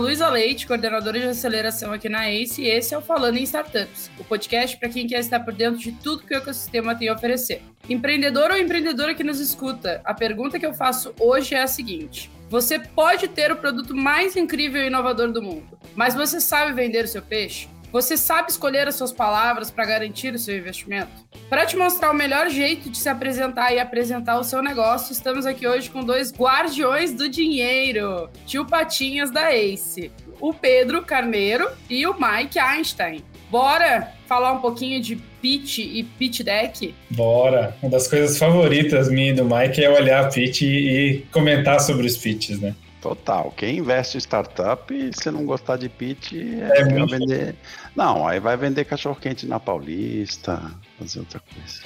sou Luísa Leite, coordenadora de aceleração aqui na ACE, e esse é o Falando em Startups, o podcast para quem quer estar por dentro de tudo que o ecossistema tem a oferecer. Empreendedor ou empreendedora que nos escuta, a pergunta que eu faço hoje é a seguinte: você pode ter o produto mais incrível e inovador do mundo, mas você sabe vender o seu peixe? Você sabe escolher as suas palavras para garantir o seu investimento? Para te mostrar o melhor jeito de se apresentar e apresentar o seu negócio, estamos aqui hoje com dois guardiões do dinheiro, tio Patinhas da Ace, o Pedro Carneiro e o Mike Einstein. Bora falar um pouquinho de pitch e pitch deck? Bora! Uma das coisas favoritas minha e do Mike é olhar pitch e comentar sobre os pitches, né? Total. Quem investe em startup, se não gostar de pitch, é, é vender. Não, aí vai vender cachorro quente na Paulista, fazer outra coisa.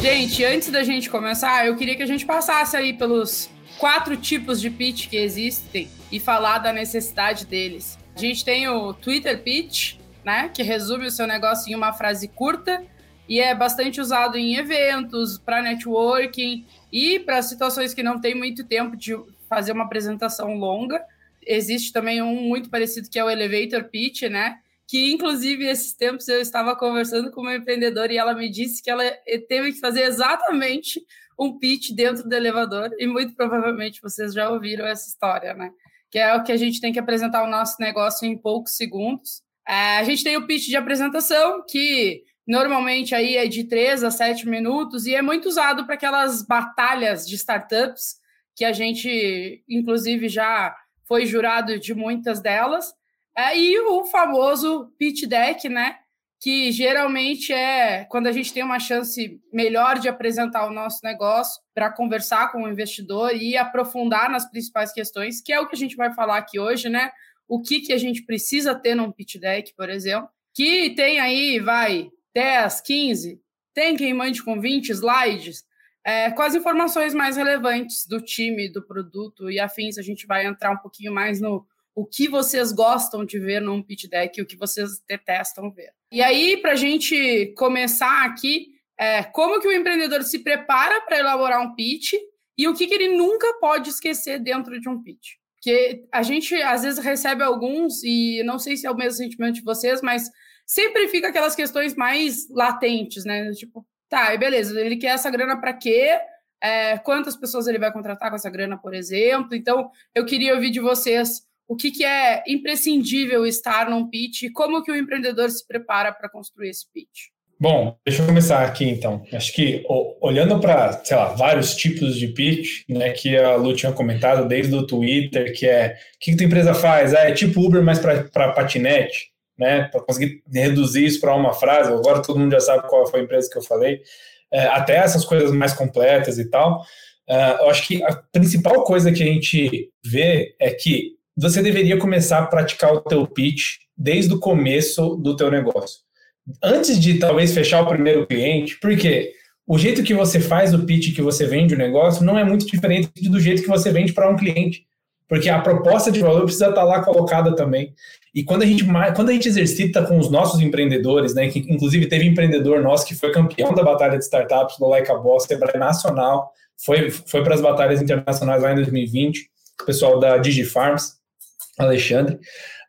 Gente, antes da gente começar, eu queria que a gente passasse aí pelos quatro tipos de pitch que existem e falar da necessidade deles. A gente tem o Twitter pitch, né, que resume o seu negócio em uma frase curta e é bastante usado em eventos, para networking e para situações que não tem muito tempo de fazer uma apresentação longa. Existe também um muito parecido que é o elevator pitch, né? Que inclusive esses tempos eu estava conversando com uma empreendedora e ela me disse que ela teve que fazer exatamente um pitch dentro do elevador e muito provavelmente vocês já ouviram essa história, né? Que é o que a gente tem que apresentar o nosso negócio em poucos segundos. É, a gente tem o pitch de apresentação que Normalmente aí é de 3 a 7 minutos e é muito usado para aquelas batalhas de startups que a gente, inclusive, já foi jurado de muitas delas. É, e o famoso pitch deck, né? Que geralmente é quando a gente tem uma chance melhor de apresentar o nosso negócio para conversar com o investidor e aprofundar nas principais questões, que é o que a gente vai falar aqui hoje, né? O que, que a gente precisa ter num pitch deck, por exemplo, que tem aí, vai, 10, 15, tem quem mande com 20 slides, é, com as informações mais relevantes do time, do produto e afins. A gente vai entrar um pouquinho mais no o que vocês gostam de ver num pitch deck e o que vocês detestam ver. E aí, para a gente começar aqui, é, como que o empreendedor se prepara para elaborar um pitch e o que, que ele nunca pode esquecer dentro de um pitch. Porque a gente, às vezes, recebe alguns, e não sei se é o mesmo sentimento de vocês, mas sempre fica aquelas questões mais latentes, né? Tipo, tá, beleza, ele quer essa grana para quê? É, quantas pessoas ele vai contratar com essa grana, por exemplo? Então, eu queria ouvir de vocês o que, que é imprescindível estar num pitch e como que o empreendedor se prepara para construir esse pitch. Bom, deixa eu começar aqui então. Acho que olhando para, sei lá, vários tipos de pitch, né, que a Lu tinha comentado desde o Twitter, que é o que, que tua empresa faz? Ah, é tipo Uber, mas para patinete né, para conseguir reduzir isso para uma frase. Agora todo mundo já sabe qual foi a empresa que eu falei. É, até essas coisas mais completas e tal. Uh, eu acho que a principal coisa que a gente vê é que você deveria começar a praticar o teu pitch desde o começo do teu negócio. Antes de talvez fechar o primeiro cliente, porque o jeito que você faz o pitch que você vende o negócio não é muito diferente do jeito que você vende para um cliente porque a proposta de valor precisa estar lá colocada também. E quando a gente, quando a gente exercita com os nossos empreendedores, né, que inclusive teve empreendedor nosso que foi campeão da batalha de startups do Like a Boss, Sebrae Nacional, foi, foi para as batalhas internacionais lá em 2020, o pessoal da DigiFarms, Alexandre.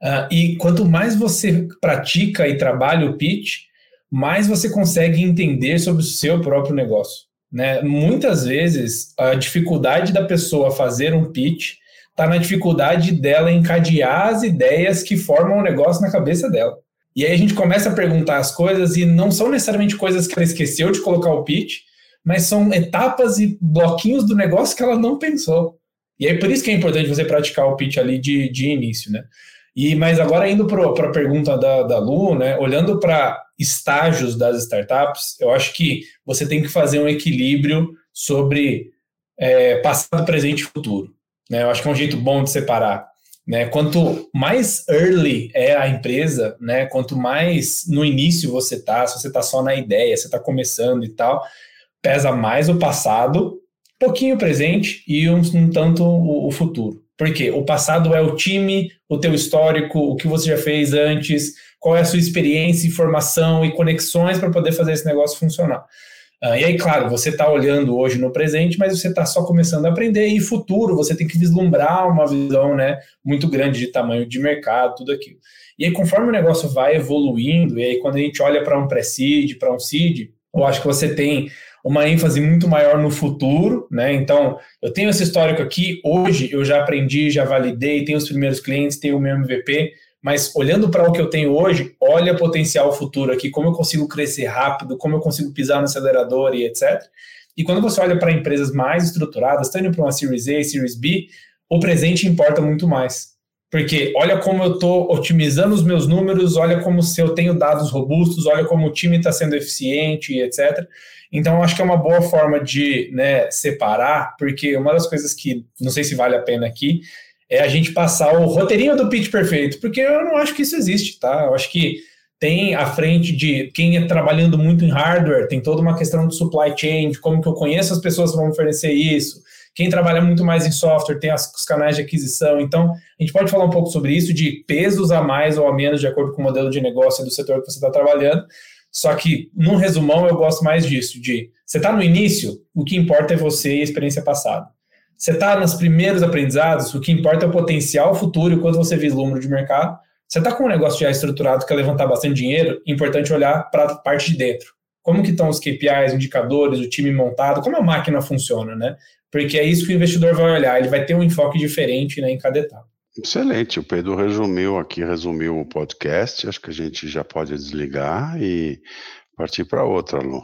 Uh, e quanto mais você pratica e trabalha o pitch, mais você consegue entender sobre o seu próprio negócio. Né? Muitas vezes, a dificuldade da pessoa fazer um pitch está na dificuldade dela encadear as ideias que formam o negócio na cabeça dela. E aí a gente começa a perguntar as coisas e não são necessariamente coisas que ela esqueceu de colocar o pitch, mas são etapas e bloquinhos do negócio que ela não pensou. E aí por isso que é importante você praticar o pitch ali de, de início, né? E, mas agora indo para a pergunta da, da Lu, né, olhando para estágios das startups, eu acho que você tem que fazer um equilíbrio sobre é, passado, presente e futuro. Né? Eu acho que é um jeito bom de separar. Né? Quanto mais early é a empresa, né? quanto mais no início você está, se você está só na ideia, você está começando e tal, pesa mais o passado, pouquinho o presente e um, um tanto o, o futuro. Porque o passado é o time, o teu histórico, o que você já fez antes, qual é a sua experiência, informação e conexões para poder fazer esse negócio funcionar. Uh, e aí, claro, você está olhando hoje no presente, mas você está só começando a aprender, e futuro você tem que vislumbrar uma visão né, muito grande de tamanho de mercado, tudo aquilo. E aí, conforme o negócio vai evoluindo, e aí quando a gente olha para um pré-seed, para um seed, eu acho que você tem uma ênfase muito maior no futuro, né? Então, eu tenho esse histórico aqui, hoje eu já aprendi, já validei, tenho os primeiros clientes, tenho o meu MVP, mas olhando para o que eu tenho hoje, olha potencial futuro aqui, como eu consigo crescer rápido, como eu consigo pisar no acelerador e etc. E quando você olha para empresas mais estruturadas, estando indo para uma Series A, Series B, o presente importa muito mais. Porque olha como eu estou otimizando os meus números, olha como se eu tenho dados robustos, olha como o time está sendo eficiente e etc. Então, acho que é uma boa forma de né, separar, porque uma das coisas que não sei se vale a pena aqui é a gente passar o roteirinho do pitch perfeito, porque eu não acho que isso existe, tá? Eu acho que tem à frente de quem é trabalhando muito em hardware, tem toda uma questão de supply chain, de como que eu conheço as pessoas que vão oferecer isso. Quem trabalha muito mais em software tem as, os canais de aquisição. Então, a gente pode falar um pouco sobre isso, de pesos a mais ou a menos, de acordo com o modelo de negócio do setor que você está trabalhando. Só que, num resumão, eu gosto mais disso, de você está no início, o que importa é você e a experiência passada. Você está nos primeiros aprendizados, o que importa é o potencial futuro e quanto você vislumbra de mercado. Você está com um negócio já estruturado que quer levantar bastante dinheiro, é importante olhar para a parte de dentro. Como que estão os KPIs, indicadores, o time montado, como a máquina funciona, né? Porque é isso que o investidor vai olhar, ele vai ter um enfoque diferente né, em cada etapa. Excelente, o Pedro resumiu aqui, resumiu o podcast, acho que a gente já pode desligar e partir para outra, Lu.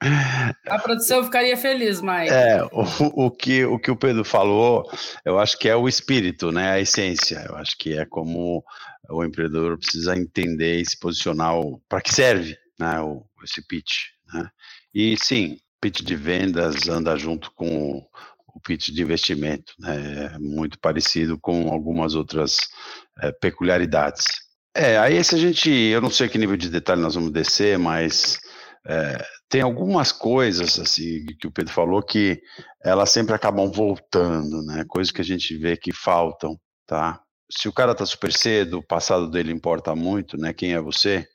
A produção ficaria feliz, Mike. É, o, o, que, o que o Pedro falou, eu acho que é o espírito, né? A essência. Eu acho que é como o empreendedor precisa entender e se posicionar para que serve né, o, esse pitch. Né? E sim, pitch de vendas anda junto com o pitch de investimento, né? É muito parecido com algumas outras é, peculiaridades. É, aí se a gente, eu não sei que nível de detalhe nós vamos descer, mas é, tem algumas coisas assim que o Pedro falou que elas sempre acabam voltando, né? Coisas que a gente vê que faltam, tá? Se o cara tá super cedo, o passado dele importa muito, né? Quem é você?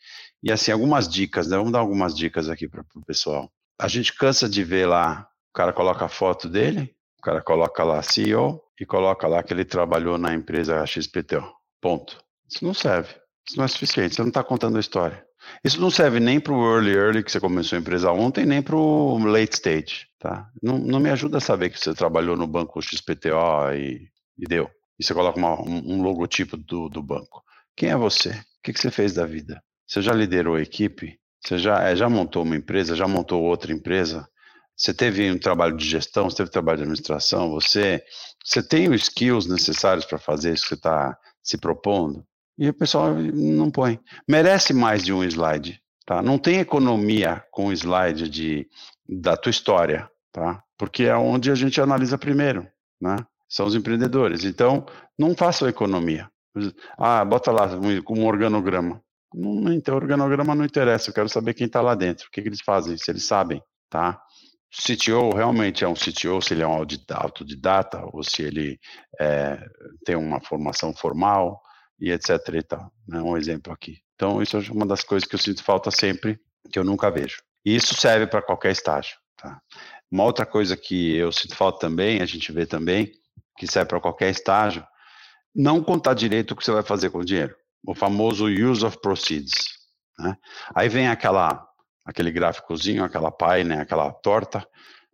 E assim, algumas dicas, né? Vamos dar algumas dicas aqui para o pessoal. A gente cansa de ver lá, o cara coloca a foto dele, o cara coloca lá CEO e coloca lá que ele trabalhou na empresa XPTO. Ponto. Isso não serve. Isso não é suficiente, você não está contando a história. Isso não serve nem para o early early que você começou a empresa ontem, nem para o late stage, tá? Não, não, me ajuda a saber que você trabalhou no banco XPTO e, e deu. E você coloca uma, um, um, logotipo do, do banco. Quem é você? O que, que você fez da vida? Você já liderou a equipe? Você já, é, já montou uma empresa? Já montou outra empresa? Você teve um trabalho de gestão? Você teve trabalho de administração? Você, você tem os skills necessários para fazer isso que você está se propondo? E o pessoal não põe. Merece mais de um slide, tá? Não tem economia com slide de, da tua história, tá? Porque é onde a gente analisa primeiro, né? São os empreendedores. Então, não façam economia. Ah, bota lá um organograma. Não, então, organograma não interessa, eu quero saber quem está lá dentro, o que, que, eles fazem, se eles sabem, tá? CTO realmente é um CTO, se ele é um autodidata, ou se ele é, tem uma formação formal, e etc e tal. Né? Um exemplo aqui. Então, isso é uma das coisas que eu sinto falta sempre, que eu nunca vejo. E isso serve para qualquer estágio. Tá? Uma outra coisa que eu sinto falta também, a gente vê também, que serve para qualquer estágio, não contar direito o que você vai fazer com o dinheiro. O famoso use of proceeds. Né? Aí vem aquela, aquele gráficozinho, aquela pie, né? aquela torta,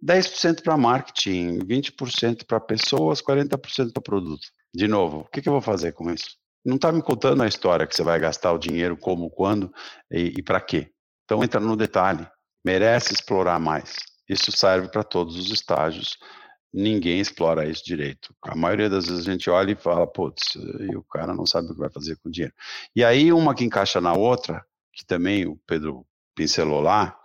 10% para marketing, 20% para pessoas, 40% para produto. De novo, o que, que eu vou fazer com isso? Não está me contando a história que você vai gastar o dinheiro, como, quando e, e para quê. Então entra no detalhe, merece explorar mais. Isso serve para todos os estágios. Ninguém explora isso direito. A maioria das vezes a gente olha e fala, putz, e o cara não sabe o que vai fazer com o dinheiro. E aí uma que encaixa na outra, que também o Pedro pincelou lá,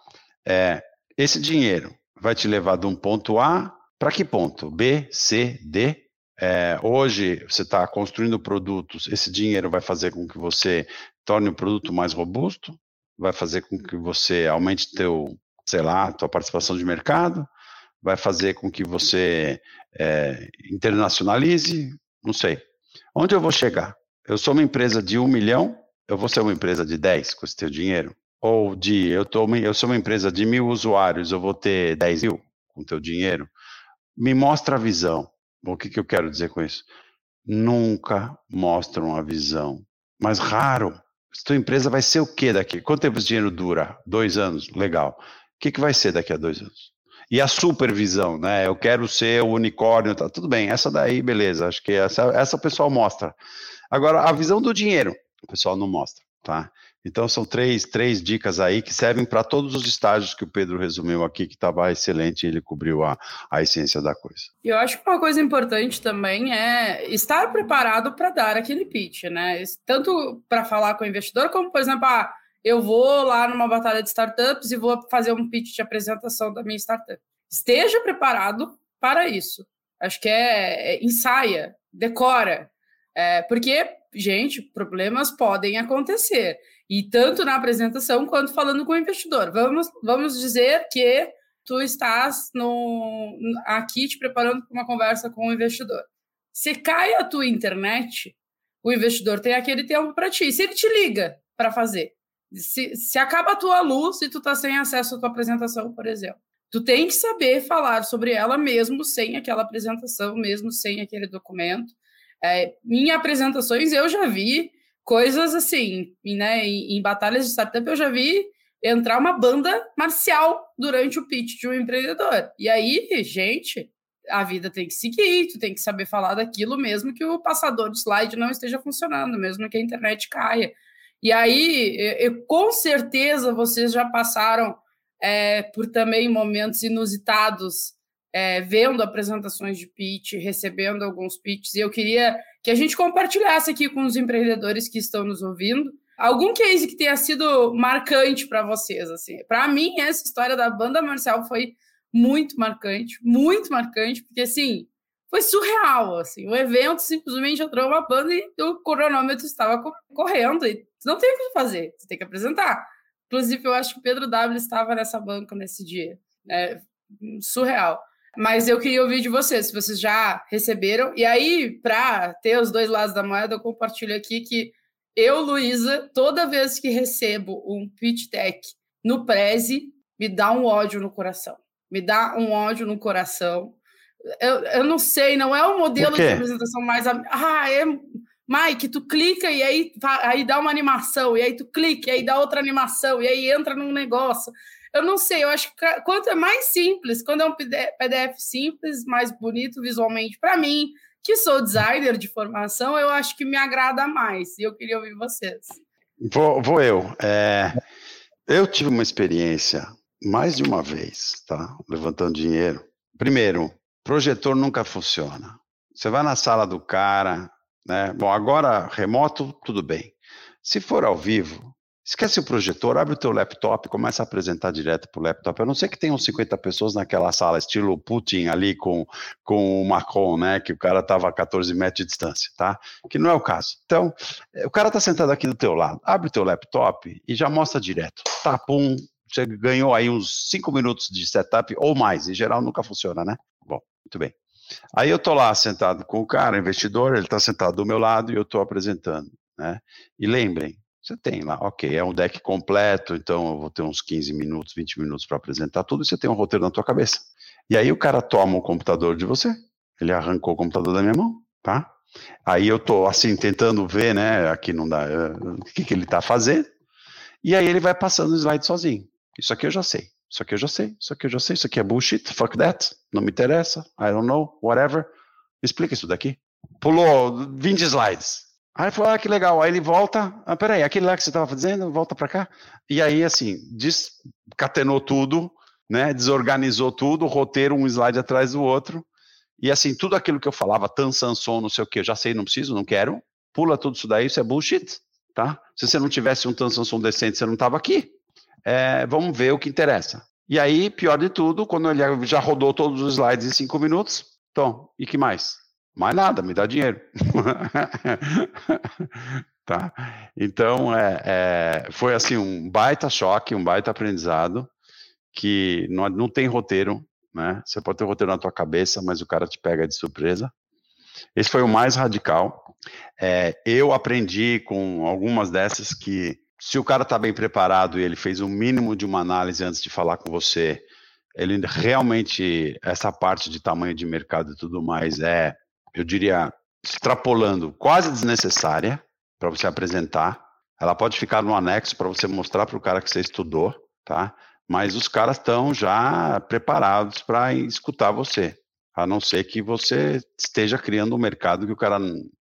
é esse dinheiro vai te levar de um ponto A para que ponto? B, C, D? É, hoje você está construindo produtos, esse dinheiro vai fazer com que você torne o produto mais robusto, vai fazer com que você aumente teu, sei lá, tua participação de mercado, vai fazer com que você é, internacionalize, não sei. Onde eu vou chegar? Eu sou uma empresa de um milhão, eu vou ser uma empresa de 10 com esse teu dinheiro? ou de eu, tô, eu sou uma empresa de mil usuários, eu vou ter 10 mil com teu dinheiro, me mostra a visão. O que, que eu quero dizer com isso? Nunca mostram a visão, mas raro. Sua empresa vai ser o que daqui? Quanto tempo esse dinheiro dura? Dois anos? Legal. O que, que vai ser daqui a dois anos? E a supervisão, né? Eu quero ser o unicórnio, tá tudo bem. Essa daí, beleza. Acho que essa, essa o pessoal mostra. Agora, a visão do dinheiro, o pessoal não mostra, tá? Então, são três, três dicas aí que servem para todos os estágios que o Pedro resumiu aqui, que estava excelente, ele cobriu a, a essência da coisa. Eu acho que uma coisa importante também é estar preparado para dar aquele pitch, né? Tanto para falar com o investidor, como, por exemplo, ah, eu vou lá numa batalha de startups e vou fazer um pitch de apresentação da minha startup. Esteja preparado para isso. Acho que é, é ensaia, decora. É, porque, gente, problemas podem acontecer. E tanto na apresentação quanto falando com o investidor. Vamos, vamos dizer que tu estás no, aqui te preparando para uma conversa com o investidor. Se cai a tua internet, o investidor tem aquele tempo para ti. Se ele te liga para fazer, se, se acaba a tua luz e tu está sem acesso à tua apresentação, por exemplo, tu tem que saber falar sobre ela mesmo sem aquela apresentação, mesmo sem aquele documento. É, em apresentações eu já vi coisas assim, né? Em, em batalhas de startup eu já vi entrar uma banda marcial durante o pitch de um empreendedor. E aí, gente, a vida tem que seguir, tu tem que saber falar daquilo mesmo que o passador de slide não esteja funcionando, mesmo que a internet caia. E aí, eu, com certeza vocês já passaram é, por também momentos inusitados é, vendo apresentações de pitch, recebendo alguns pitches, e eu queria que a gente compartilhasse aqui com os empreendedores que estão nos ouvindo algum case que tenha sido marcante para vocês. Assim. Para mim, essa história da banda marcial foi muito marcante, muito marcante, porque assim foi surreal. Assim. O evento simplesmente entrou uma banda e o cronômetro estava correndo, e não tem o que fazer, você tem que apresentar. Inclusive, eu acho que o Pedro W estava nessa banca nesse dia. É surreal. Mas eu queria ouvir de vocês, se vocês já receberam. E aí, para ter os dois lados da moeda, eu compartilho aqui que eu, Luísa, toda vez que recebo um pitch deck no Prezi, me dá um ódio no coração. Me dá um ódio no coração. Eu, eu não sei, não é o modelo de apresentação mais. Ah, é. Mike, tu clica e aí, aí dá uma animação, e aí tu clica, e aí dá outra animação, e aí entra num negócio eu não sei, eu acho que quanto é mais simples, quando é um PDF simples, mais bonito visualmente para mim, que sou designer de formação, eu acho que me agrada mais. E eu queria ouvir vocês. Vou, vou eu. É, eu tive uma experiência mais de uma vez, tá? Levantando dinheiro. Primeiro, projetor nunca funciona. Você vai na sala do cara, né? Bom, agora remoto, tudo bem. Se for ao vivo, Esquece o projetor, abre o teu laptop, começa a apresentar direto para o laptop. Eu não sei que tenham 50 pessoas naquela sala, estilo Putin ali com, com o Macron, né? Que o cara estava a 14 metros de distância, tá? Que não é o caso. Então, o cara está sentado aqui do teu lado, abre o teu laptop e já mostra direto. Tá, pum, você ganhou aí uns 5 minutos de setup ou mais. Em geral, nunca funciona, né? Bom, muito bem. Aí eu tô lá sentado com o cara, investidor, ele está sentado do meu lado e eu estou apresentando, né? E lembrem, você tem lá, ok, é um deck completo, então eu vou ter uns 15 minutos, 20 minutos para apresentar tudo, e você tem um roteiro na tua cabeça. E aí o cara toma o computador de você, ele arrancou o computador da minha mão, tá? Aí eu tô assim tentando ver, né, aqui não dá, uh, o que, que ele tá fazendo, e aí ele vai passando o slide sozinho. Isso aqui eu já sei, isso aqui eu já sei, isso aqui eu já sei, isso aqui é bullshit, fuck that, não me interessa, I don't know, whatever. Explica isso daqui. Pulou 20 slides. Aí falou, ah, que legal. Aí ele volta, ah, peraí, aquele lá que você estava fazendo, volta para cá. E aí, assim, descatenou tudo, né, desorganizou tudo, roteiro um slide atrás do outro. E assim, tudo aquilo que eu falava, tan, sanson, não sei o que, eu já sei, não preciso, não quero, pula tudo isso daí, isso é bullshit, tá? Se você não tivesse um tan, sanson decente, você não estava aqui. É, vamos ver o que interessa. E aí, pior de tudo, quando ele já rodou todos os slides em cinco minutos, então, e que mais? Mais nada, me dá dinheiro. tá? Então, é, é, foi assim um baita choque, um baita aprendizado, que não, não tem roteiro, né? Você pode ter roteiro na tua cabeça, mas o cara te pega de surpresa. Esse foi o mais radical. É, eu aprendi com algumas dessas que se o cara está bem preparado e ele fez o mínimo de uma análise antes de falar com você, ele realmente, essa parte de tamanho de mercado e tudo mais é, eu diria, extrapolando, quase desnecessária para você apresentar. Ela pode ficar no anexo para você mostrar para o cara que você estudou, tá? Mas os caras estão já preparados para escutar você, a não ser que você esteja criando um mercado que o cara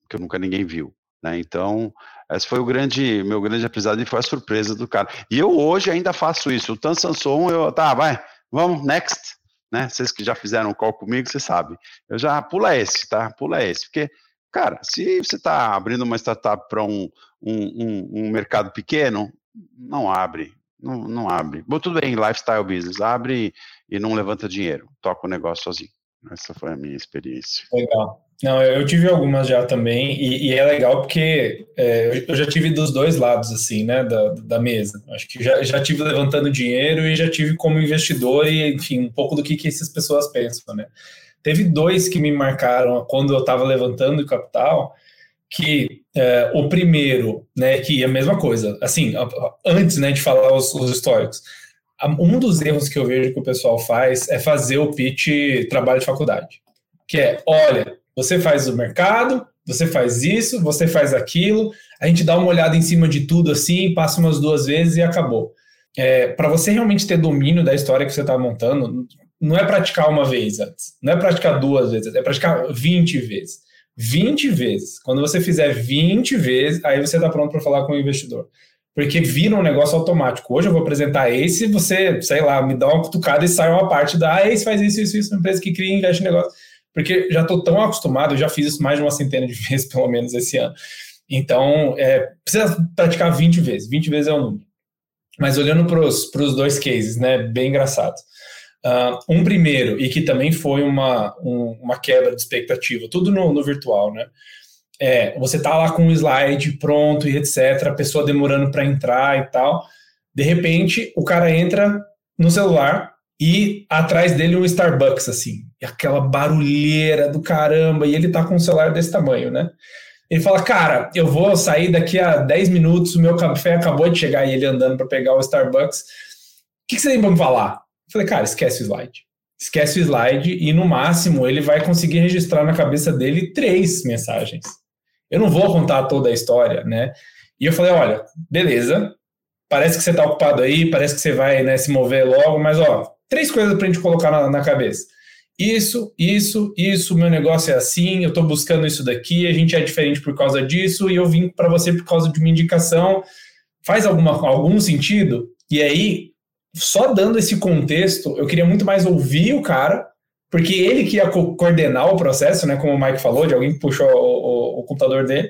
que nunca ninguém viu. Né? Então, esse foi o grande, meu grande aprendizado e foi a surpresa do cara. E eu hoje ainda faço isso. O Tan Sanson, eu, tá, vai, vamos, next. Né? Vocês que já fizeram call comigo, você sabe. Eu já pula esse, tá? Pula esse. Porque, cara, se você está abrindo uma startup para um, um, um, um, mercado pequeno, não abre. Não, não abre. Bom, tudo bem, lifestyle business, abre e não levanta dinheiro. Toca o negócio sozinho. Essa foi a minha experiência. Legal. Não, eu tive algumas já também, e, e é legal porque é, eu já tive dos dois lados, assim, né, da, da mesa. Acho que já, já tive levantando dinheiro e já tive como investidor e, enfim, um pouco do que, que essas pessoas pensam, né. Teve dois que me marcaram quando eu estava levantando capital, que é, o primeiro, né, que é a mesma coisa, assim, antes, né, de falar os, os históricos, um dos erros que eu vejo que o pessoal faz é fazer o pitch trabalho de faculdade. Que é, olha, você faz o mercado, você faz isso, você faz aquilo, a gente dá uma olhada em cima de tudo assim, passa umas duas vezes e acabou. É, para você realmente ter domínio da história que você está montando, não é praticar uma vez antes, não é praticar duas vezes, é praticar 20 vezes. 20 vezes. Quando você fizer 20 vezes, aí você está pronto para falar com o investidor. Porque vira um negócio automático. Hoje eu vou apresentar esse, você, sei lá, me dá uma cutucada e sai uma parte da, ah, esse faz isso, isso, isso, uma empresa que cria e investe negócio porque já estou tão acostumado, já fiz isso mais de uma centena de vezes, pelo menos, esse ano. Então, é, precisa praticar 20 vezes, 20 vezes é o número. Mas olhando para os dois cases, né, bem engraçados. Uh, um primeiro, e que também foi uma, um, uma quebra de expectativa, tudo no, no virtual, né? É, você tá lá com o slide pronto e etc, a pessoa demorando para entrar e tal. De repente, o cara entra no celular, e atrás dele um Starbucks, assim, e aquela barulheira do caramba, e ele tá com um celular desse tamanho, né? Ele fala, cara, eu vou sair daqui a 10 minutos, o meu café acabou de chegar, e ele andando para pegar o Starbucks. O que, que você tem para me falar? Eu falei, cara, esquece o slide. Esquece o slide e, no máximo, ele vai conseguir registrar na cabeça dele três mensagens. Eu não vou contar toda a história, né? E eu falei, olha, beleza, parece que você está ocupado aí, parece que você vai né, se mover logo, mas ó, três coisas para a gente colocar na, na, cabeça. Isso, isso, isso, meu negócio é assim, eu estou buscando isso daqui, a gente é diferente por causa disso, e eu vim para você por causa de uma indicação. Faz alguma, algum sentido? E aí, só dando esse contexto, eu queria muito mais ouvir o cara, porque ele que ia co coordenar o processo, né? Como o Mike falou, de alguém que puxou o, o, o computador dele.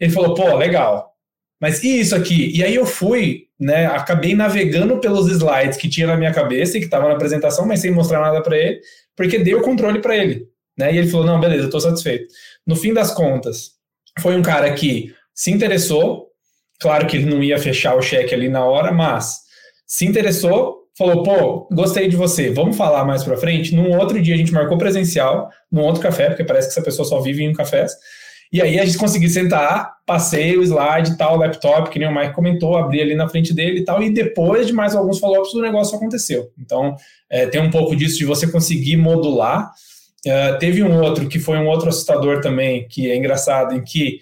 Ele falou, pô, legal, mas e isso aqui? E aí eu fui, né? Acabei navegando pelos slides que tinha na minha cabeça e que estava na apresentação, mas sem mostrar nada para ele, porque dei o controle para ele, né? E ele falou: não, beleza, estou satisfeito. No fim das contas, foi um cara que se interessou. Claro que ele não ia fechar o cheque ali na hora, mas se interessou, falou: pô, gostei de você, vamos falar mais para frente. Num outro dia a gente marcou presencial, num outro café, porque parece que essa pessoa só vive em um café. E aí a gente conseguiu sentar, passei o slide tal, o laptop, que nem o Mike comentou, abri ali na frente dele e tal, e depois de mais alguns follow-ups o negócio aconteceu. Então, é, tem um pouco disso de você conseguir modular. É, teve um outro que foi um outro assustador também, que é engraçado, em que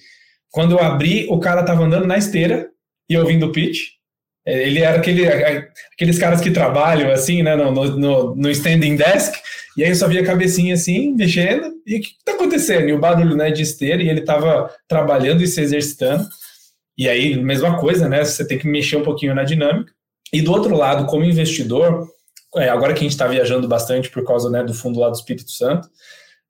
quando eu abri, o cara estava andando na esteira e ouvindo o pitch, ele era aquele, aqueles caras que trabalham assim, né, no, no, no standing desk, e aí eu só via a cabecinha assim, mexendo, e o que está acontecendo? E o barulho né, de esteira, e ele estava trabalhando e se exercitando, e aí, mesma coisa, né, você tem que mexer um pouquinho na dinâmica. E do outro lado, como investidor, é, agora que a gente está viajando bastante por causa né, do fundo lá do Espírito Santo,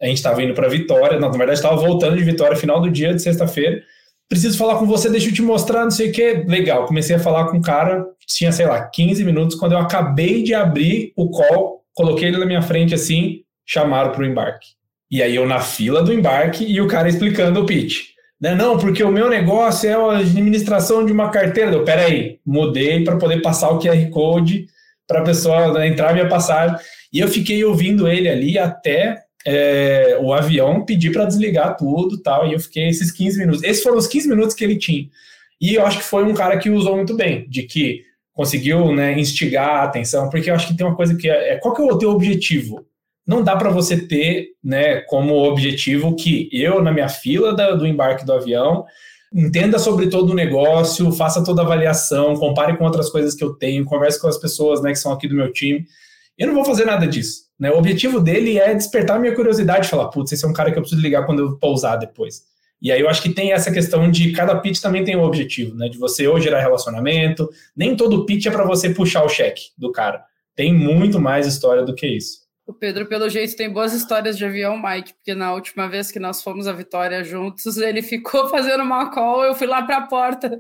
a gente estava indo para Vitória, não, na verdade estava voltando de Vitória final do dia de sexta-feira, preciso falar com você, deixa eu te mostrar, não sei o que. Legal, comecei a falar com o cara, tinha, sei lá, 15 minutos, quando eu acabei de abrir o call, coloquei ele na minha frente assim, chamaram para o embarque. E aí eu na fila do embarque e o cara explicando o pitch. Né? Não, porque o meu negócio é a administração de uma carteira. Eu, peraí, mudei para poder passar o QR Code para a pessoa né, entrar minha passagem. E eu fiquei ouvindo ele ali até é, o avião pedir para desligar tudo tal, e eu fiquei esses 15 minutos. Esses foram os 15 minutos que ele tinha. E eu acho que foi um cara que usou muito bem, de que conseguiu né, instigar a atenção, porque eu acho que tem uma coisa que é, é qual que é o teu objetivo? Não dá para você ter né, como objetivo que eu, na minha fila da, do embarque do avião, entenda sobre todo o negócio, faça toda a avaliação, compare com outras coisas que eu tenho, converse com as pessoas né, que são aqui do meu time. Eu não vou fazer nada disso. Né? O objetivo dele é despertar minha curiosidade, falar, putz, esse é um cara que eu preciso ligar quando eu pousar depois. E aí eu acho que tem essa questão de cada pitch também tem um objetivo, né? De você ou gerar relacionamento. Nem todo pitch é para você puxar o cheque do cara. Tem muito mais história do que isso. O Pedro, pelo jeito, tem boas histórias de avião, Mike, porque na última vez que nós fomos à Vitória juntos, ele ficou fazendo uma call, eu fui lá para a porta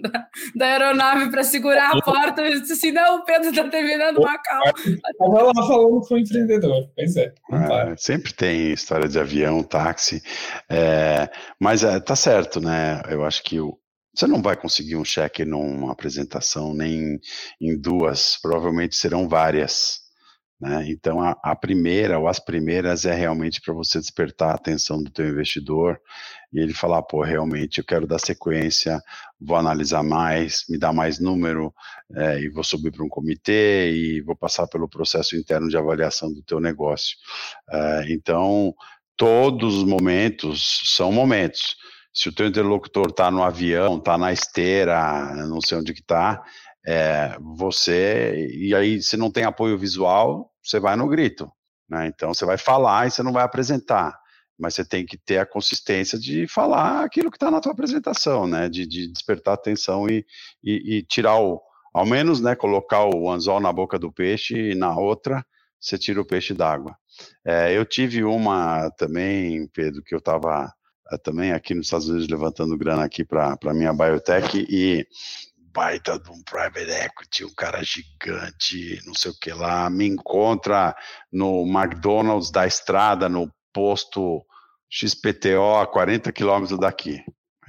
da, da aeronave para segurar a porta, e disse assim, não, o Pedro está terminando uma call. Estava lá falando com o empreendedor, pois é. é sempre tem história de avião, táxi, é, mas é, tá certo, né, eu acho que o, você não vai conseguir um cheque numa apresentação, nem em duas, provavelmente serão várias. Né? Então, a, a, primeira ou as primeiras é realmente para você despertar a atenção do teu investidor e ele falar, pô, realmente eu quero dar sequência, vou analisar mais, me dar mais número é, e vou subir para um comitê e vou passar pelo processo interno de avaliação do teu negócio. É, então, todos os momentos são momentos. Se o teu interlocutor está no avião, está na esteira, não sei onde que está, é, você, e aí se não tem apoio visual, você vai no grito, né? Então você vai falar e você não vai apresentar, mas você tem que ter a consistência de falar aquilo que está na tua apresentação, né? De, de despertar atenção e, e, e, tirar o, ao menos, né? Colocar o anzol na boca do peixe e na outra você tira o peixe d'água. É, eu tive uma também, Pedro, que eu estava é, também aqui nos Estados Unidos levantando grana aqui para a minha biotech e baita de um private equity, um cara gigante, não sei o que lá, me encontra no McDonald's da estrada, no posto XPTO, a 40 quilômetros daqui.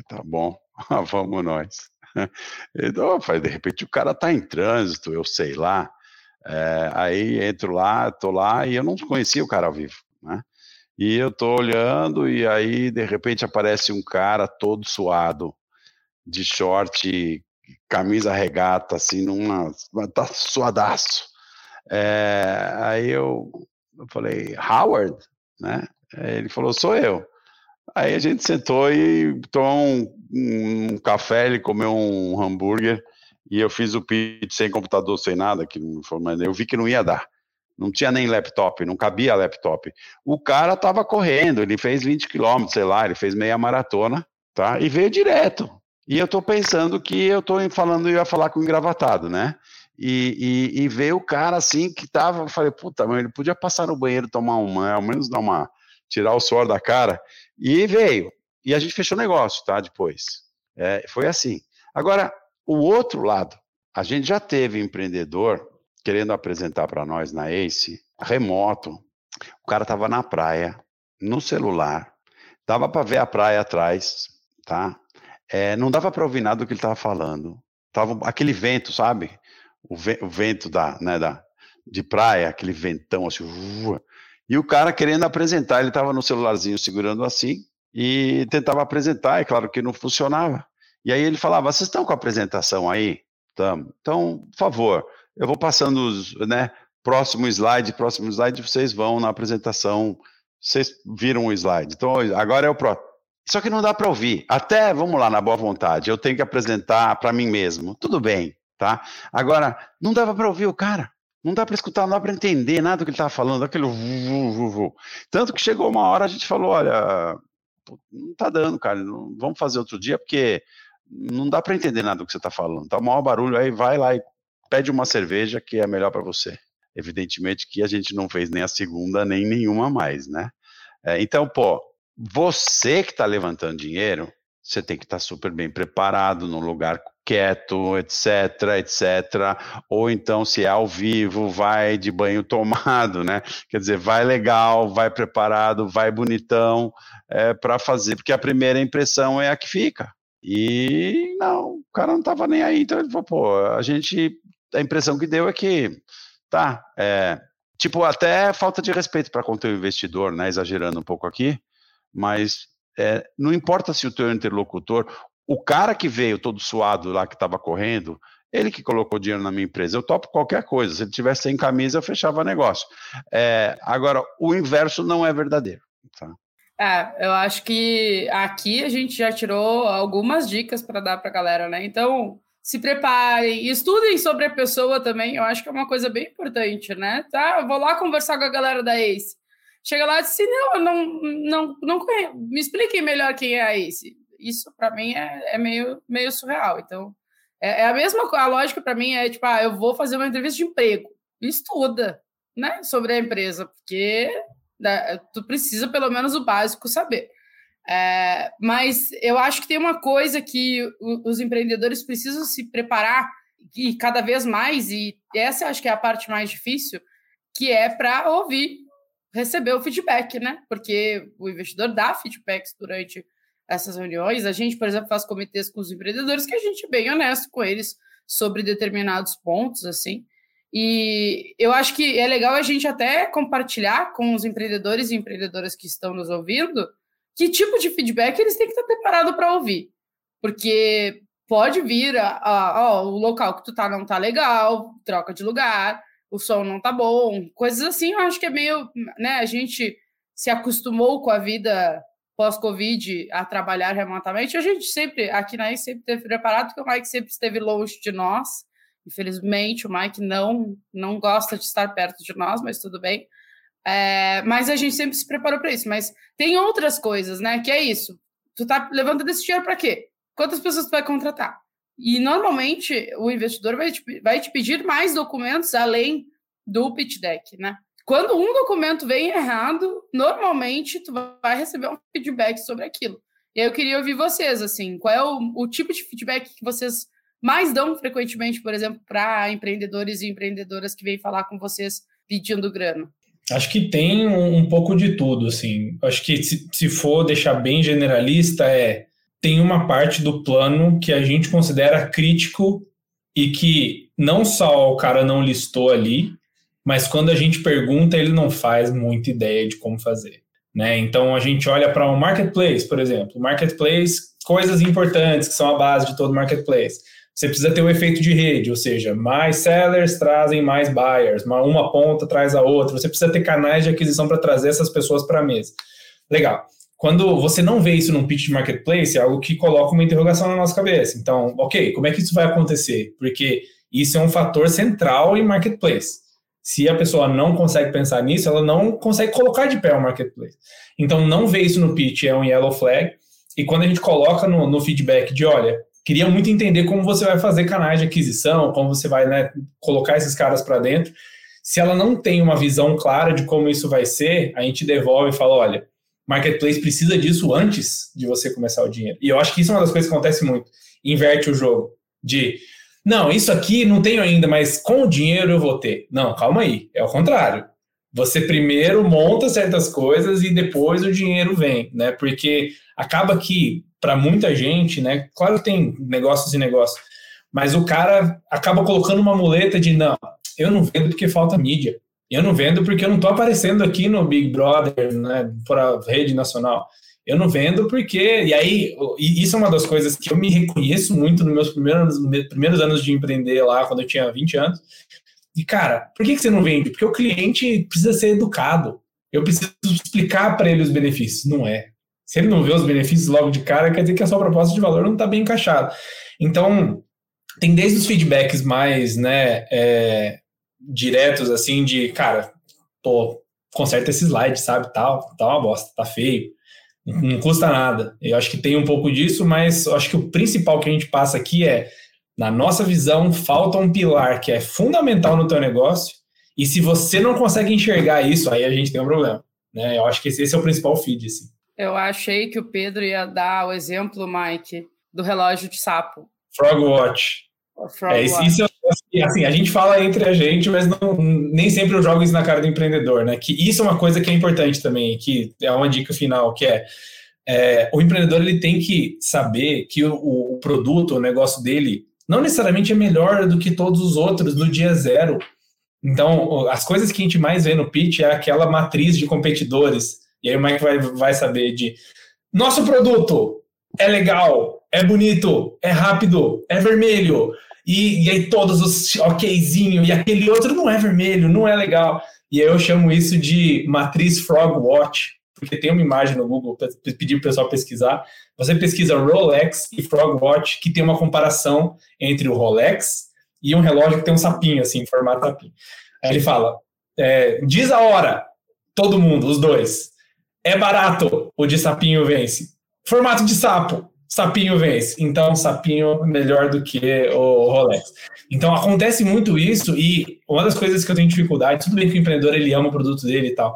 Tá bom, vamos nós. Então, de repente o cara tá em trânsito, eu sei lá. É, aí entro lá, tô lá e eu não conhecia o cara ao vivo, né? E eu tô olhando e aí de repente aparece um cara todo suado, de short camisa regata, assim, numa. tá suadaço. É, aí eu, eu falei, Howard, né? Ele falou, sou eu. Aí a gente sentou e tomou um, um café, ele comeu um hambúrguer e eu fiz o pitch sem computador, sem nada, que eu vi que não ia dar. Não tinha nem laptop, não cabia laptop. O cara tava correndo, ele fez 20 quilômetros, sei lá, ele fez meia maratona, tá? E veio direto. E eu estou pensando que eu estou falando, eu ia falar com o engravatado, né? E, e, e ver o cara assim que tava, eu falei, puta, mas ele podia passar no banheiro, tomar uma, ao menos dar uma, tirar o suor da cara. E veio. E a gente fechou o negócio, tá? Depois. É, foi assim. Agora, o outro lado, a gente já teve empreendedor querendo apresentar para nós na ACE, remoto. O cara tava na praia, no celular, dava para ver a praia atrás, tá? É, não dava para ouvir nada do que ele estava falando. Tava aquele vento, sabe? O, ve o vento da, né, da, de praia, aquele ventão assim. E o cara querendo apresentar, ele estava no celularzinho segurando assim e tentava apresentar, é claro que não funcionava. E aí ele falava: Vocês estão com a apresentação aí? Tamo. Então, por favor, eu vou passando os, né, próximo slide, próximo slide, vocês vão na apresentação, vocês viram o slide. Então, agora é o próximo. Só que não dá para ouvir. Até, vamos lá, na boa vontade, eu tenho que apresentar para mim mesmo. Tudo bem, tá? Agora, não dava para ouvir o cara. Não dá para escutar, não dá para entender nada do que ele estava falando, aquele vu, vu, vu. Tanto que chegou uma hora a gente falou, olha, não tá dando, cara, não, vamos fazer outro dia, porque não dá para entender nada do que você está falando. Tá o maior barulho, aí vai lá e pede uma cerveja que é melhor para você. Evidentemente que a gente não fez nem a segunda, nem nenhuma mais, né? É, então, pô, você que está levantando dinheiro, você tem que estar tá super bem preparado, num lugar quieto, etc, etc. Ou então, se é ao vivo, vai de banho tomado, né? Quer dizer, vai legal, vai preparado, vai bonitão é, para fazer, porque a primeira impressão é a que fica. E não, o cara não estava nem aí, então ele falou, pô, a gente, a impressão que deu é que, tá, é, tipo, até falta de respeito para com o investidor, né? Exagerando um pouco aqui, mas é, não importa se o teu interlocutor, o cara que veio todo suado lá que estava correndo, ele que colocou dinheiro na minha empresa. Eu topo qualquer coisa. Se ele tivesse sem camisa, eu fechava negócio. É, agora, o inverso não é verdadeiro. Tá? É, eu acho que aqui a gente já tirou algumas dicas para dar para a galera, né? Então, se preparem, estudem sobre a pessoa também. Eu acho que é uma coisa bem importante, né? Tá, eu vou lá conversar com a galera da Ace. Chega lá e diz assim: não, eu não, não, não conheço. Me expliquem melhor quem é Ace. Isso, para mim, é, é meio, meio surreal. Então, é, é a mesma a lógica para mim é tipo, ah, eu vou fazer uma entrevista de emprego. Estuda, né, sobre a empresa, porque né, tu precisa pelo menos o básico saber. É, mas eu acho que tem uma coisa que os empreendedores precisam se preparar e cada vez mais, e essa acho que é a parte mais difícil, que é para ouvir, receber o feedback, né? Porque o investidor dá feedbacks durante essas reuniões. A gente, por exemplo, faz comitês com os empreendedores que a gente é bem honesto com eles sobre determinados pontos, assim. E eu acho que é legal a gente até compartilhar com os empreendedores e empreendedoras que estão nos ouvindo que tipo de feedback eles têm que estar preparados para ouvir. Porque pode vir, a, a, a, o local que tu tá não tá legal, troca de lugar, o som não tá bom, coisas assim, eu acho que é meio, né, a gente se acostumou com a vida pós-Covid a trabalhar remotamente, a gente sempre, aqui na ICE, sempre teve preparado, porque o Mike sempre esteve longe de nós. Infelizmente, o Mike não, não gosta de estar perto de nós, mas tudo bem. É, mas a gente sempre se preparou para isso. Mas tem outras coisas, né? Que é isso. Tu tá levantando esse dinheiro para quê? Quantas pessoas tu vai contratar? E normalmente o investidor vai te, vai te pedir mais documentos além do pitch deck, né? Quando um documento vem errado, normalmente tu vai receber um feedback sobre aquilo. E aí eu queria ouvir vocês, assim, qual é o, o tipo de feedback que vocês mais dão frequentemente, por exemplo, para empreendedores e empreendedoras que vêm falar com vocês pedindo grana? Acho que tem um, um pouco de tudo, assim. Acho que se, se for deixar bem generalista, é tem uma parte do plano que a gente considera crítico e que não só o cara não listou ali, mas quando a gente pergunta, ele não faz muita ideia de como fazer. Né? Então a gente olha para um marketplace, por exemplo. Marketplace, coisas importantes que são a base de todo marketplace. Você precisa ter o um efeito de rede, ou seja, mais sellers trazem mais buyers, uma ponta traz a outra. Você precisa ter canais de aquisição para trazer essas pessoas para a mesa. Legal. Quando você não vê isso num pitch de marketplace, é algo que coloca uma interrogação na nossa cabeça. Então, ok, como é que isso vai acontecer? Porque isso é um fator central em marketplace. Se a pessoa não consegue pensar nisso, ela não consegue colocar de pé o marketplace. Então, não ver isso no pitch é um yellow flag. E quando a gente coloca no, no feedback de, olha, queria muito entender como você vai fazer canais de aquisição, como você vai né, colocar esses caras para dentro. Se ela não tem uma visão clara de como isso vai ser, a gente devolve e fala, olha, marketplace precisa disso antes de você começar o dinheiro. E eu acho que isso é uma das coisas que acontece muito. Inverte o jogo de não, isso aqui não tenho ainda, mas com o dinheiro eu vou ter. Não, calma aí, é o contrário. Você primeiro monta certas coisas e depois o dinheiro vem, né? Porque acaba que para muita gente, né? Claro que tem negócios e negócios, mas o cara acaba colocando uma muleta de não, eu não vendo porque falta mídia. Eu não vendo porque eu não estou aparecendo aqui no Big Brother, né, para rede nacional. Eu não vendo porque. E aí, isso é uma das coisas que eu me reconheço muito nos meus primeiros, primeiros anos de empreender lá, quando eu tinha 20 anos. E, cara, por que, que você não vende? Porque o cliente precisa ser educado. Eu preciso explicar para ele os benefícios. Não é. Se ele não vê os benefícios logo de cara, quer dizer que a sua proposta de valor não está bem encaixada. Então, tem desde os feedbacks mais né, é, diretos, assim, de, cara, pô, conserta esse slide, sabe? Tá, tá uma bosta, tá feio não custa nada. Eu acho que tem um pouco disso, mas eu acho que o principal que a gente passa aqui é, na nossa visão, falta um pilar que é fundamental no teu negócio, e se você não consegue enxergar isso, aí a gente tem um problema. Né? Eu acho que esse, esse é o principal feed. Assim. Eu achei que o Pedro ia dar o exemplo, Mike, do relógio de sapo. Frog Watch. É. Isso, assim, a gente fala entre a gente, mas não, nem sempre eu jogo isso na cara do empreendedor, né? Que isso é uma coisa que é importante também, que é uma dica final, que é, é o empreendedor ele tem que saber que o, o, produto, o negócio dele, não necessariamente é melhor do que todos os outros no dia zero. Então, as coisas que a gente mais vê no pitch é aquela matriz de competidores. E aí o Mike vai, vai saber de nosso produto é legal, é bonito, é rápido, é vermelho. E, e aí todos os okzinho, e aquele outro não é vermelho, não é legal. E aí eu chamo isso de matriz Frog Watch, porque tem uma imagem no Google, pedir para o pessoal pesquisar. Você pesquisa Rolex e Frog Watch, que tem uma comparação entre o Rolex e um relógio que tem um sapinho, assim, em formato sapinho. Aí ele fala, é, diz a hora, todo mundo, os dois. É barato, o de sapinho vence. Formato de sapo, sapinho vence. Então, sapinho melhor do que o Rolex. Então, acontece muito isso e uma das coisas que eu tenho dificuldade, tudo bem que o empreendedor ele ama o produto dele e tal,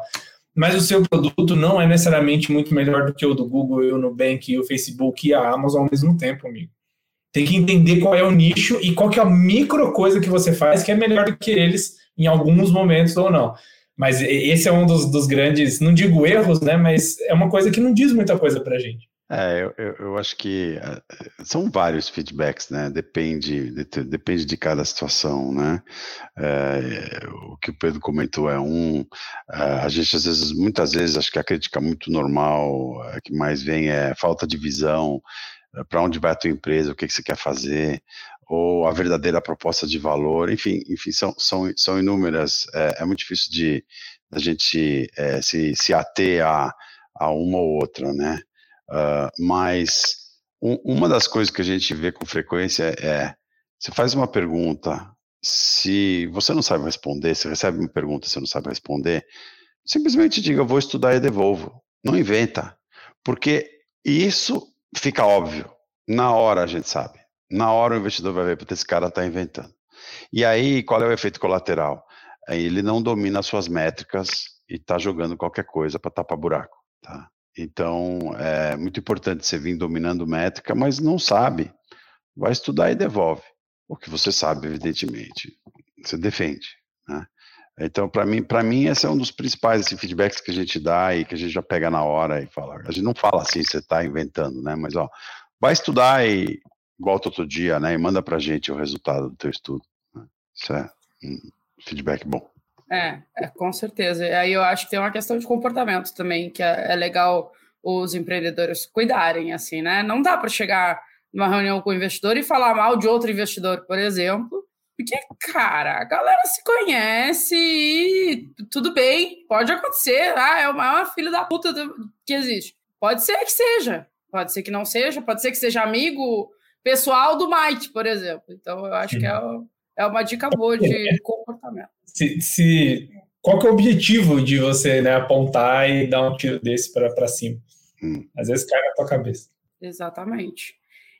mas o seu produto não é necessariamente muito melhor do que o do Google, o Nubank, o Facebook e a Amazon ao mesmo tempo, amigo. Tem que entender qual é o nicho e qual que é a micro coisa que você faz que é melhor do que eles em alguns momentos ou não. Mas esse é um dos, dos grandes, não digo erros, né? Mas é uma coisa que não diz muita coisa pra gente. É, eu, eu, eu, acho que eh, são vários feedbacks, né? Depende, de, depende de cada situação, né? É, o que o Pedro comentou é um. Eh, a gente, às vezes, muitas vezes, acho que a crítica muito normal, a que mais vem é falta de visão, para onde vai a tua empresa, o que, que você quer fazer, ou a verdadeira proposta de valor, enfim, enfim são, são, são inúmeras. É, é muito difícil de a gente é, se, se ater a, a uma ou outra, né? Uh, mas um, uma das coisas que a gente vê com frequência é: você faz uma pergunta, se você não sabe responder, você recebe uma pergunta e você não sabe responder, simplesmente diga, vou estudar e devolvo. Não inventa. Porque isso fica óbvio. Na hora a gente sabe. Na hora o investidor vai ver, porque esse cara está inventando. E aí, qual é o efeito colateral? Ele não domina as suas métricas e está jogando qualquer coisa para tapar buraco. Tá? Então, é muito importante você vir dominando métrica, mas não sabe. Vai estudar e devolve. O que você sabe, evidentemente. Você defende. Né? Então, para mim, para mim, esse é um dos principais assim, feedbacks que a gente dá e que a gente já pega na hora e fala. A gente não fala assim, você está inventando, né? Mas ó, vai estudar e volta outro dia, né? E manda para a gente o resultado do teu estudo. Né? Isso é um feedback bom. É, é, com certeza. E aí eu acho que tem uma questão de comportamento também, que é, é legal os empreendedores cuidarem, assim, né? Não dá para chegar numa reunião com o investidor e falar mal de outro investidor, por exemplo, porque, cara, a galera se conhece e tudo bem, pode acontecer, ah, é o maior filho da puta que existe. Pode ser que seja, pode ser que não seja, pode ser que seja amigo pessoal do Mike, por exemplo. Então, eu acho que é, é uma dica boa de comportamento se, se, qual que é o objetivo de você né, apontar e dar um tiro desse para cima? Hum. Às vezes cai na tua cabeça. Exatamente.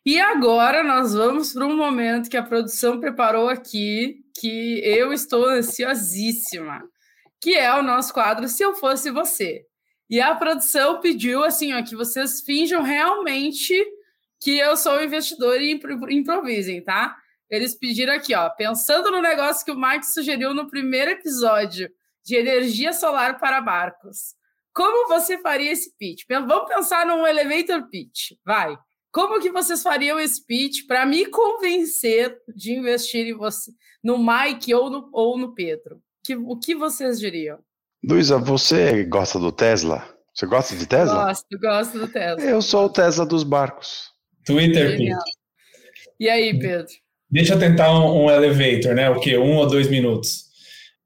E agora nós vamos para um momento que a produção preparou aqui, que eu estou ansiosíssima, que é o nosso quadro Se Eu Fosse Você. E a produção pediu assim, ó, que vocês finjam realmente que eu sou um investidor e improvisem, tá? Eles pediram aqui, ó, pensando no negócio que o Mike sugeriu no primeiro episódio de energia solar para barcos. Como você faria esse pitch? Vamos pensar num elevator pitch, vai. Como que vocês fariam esse pitch para me convencer de investir em você, no Mike ou no, ou no Pedro? Que, o que vocês diriam? Luísa, você gosta do Tesla? Você gosta de Tesla? Gosto, gosto do Tesla. Eu sou o Tesla dos barcos. Twitter pitch. E aí, Pedro? Deixa eu tentar um, um elevator, né? O quê? Um ou dois minutos.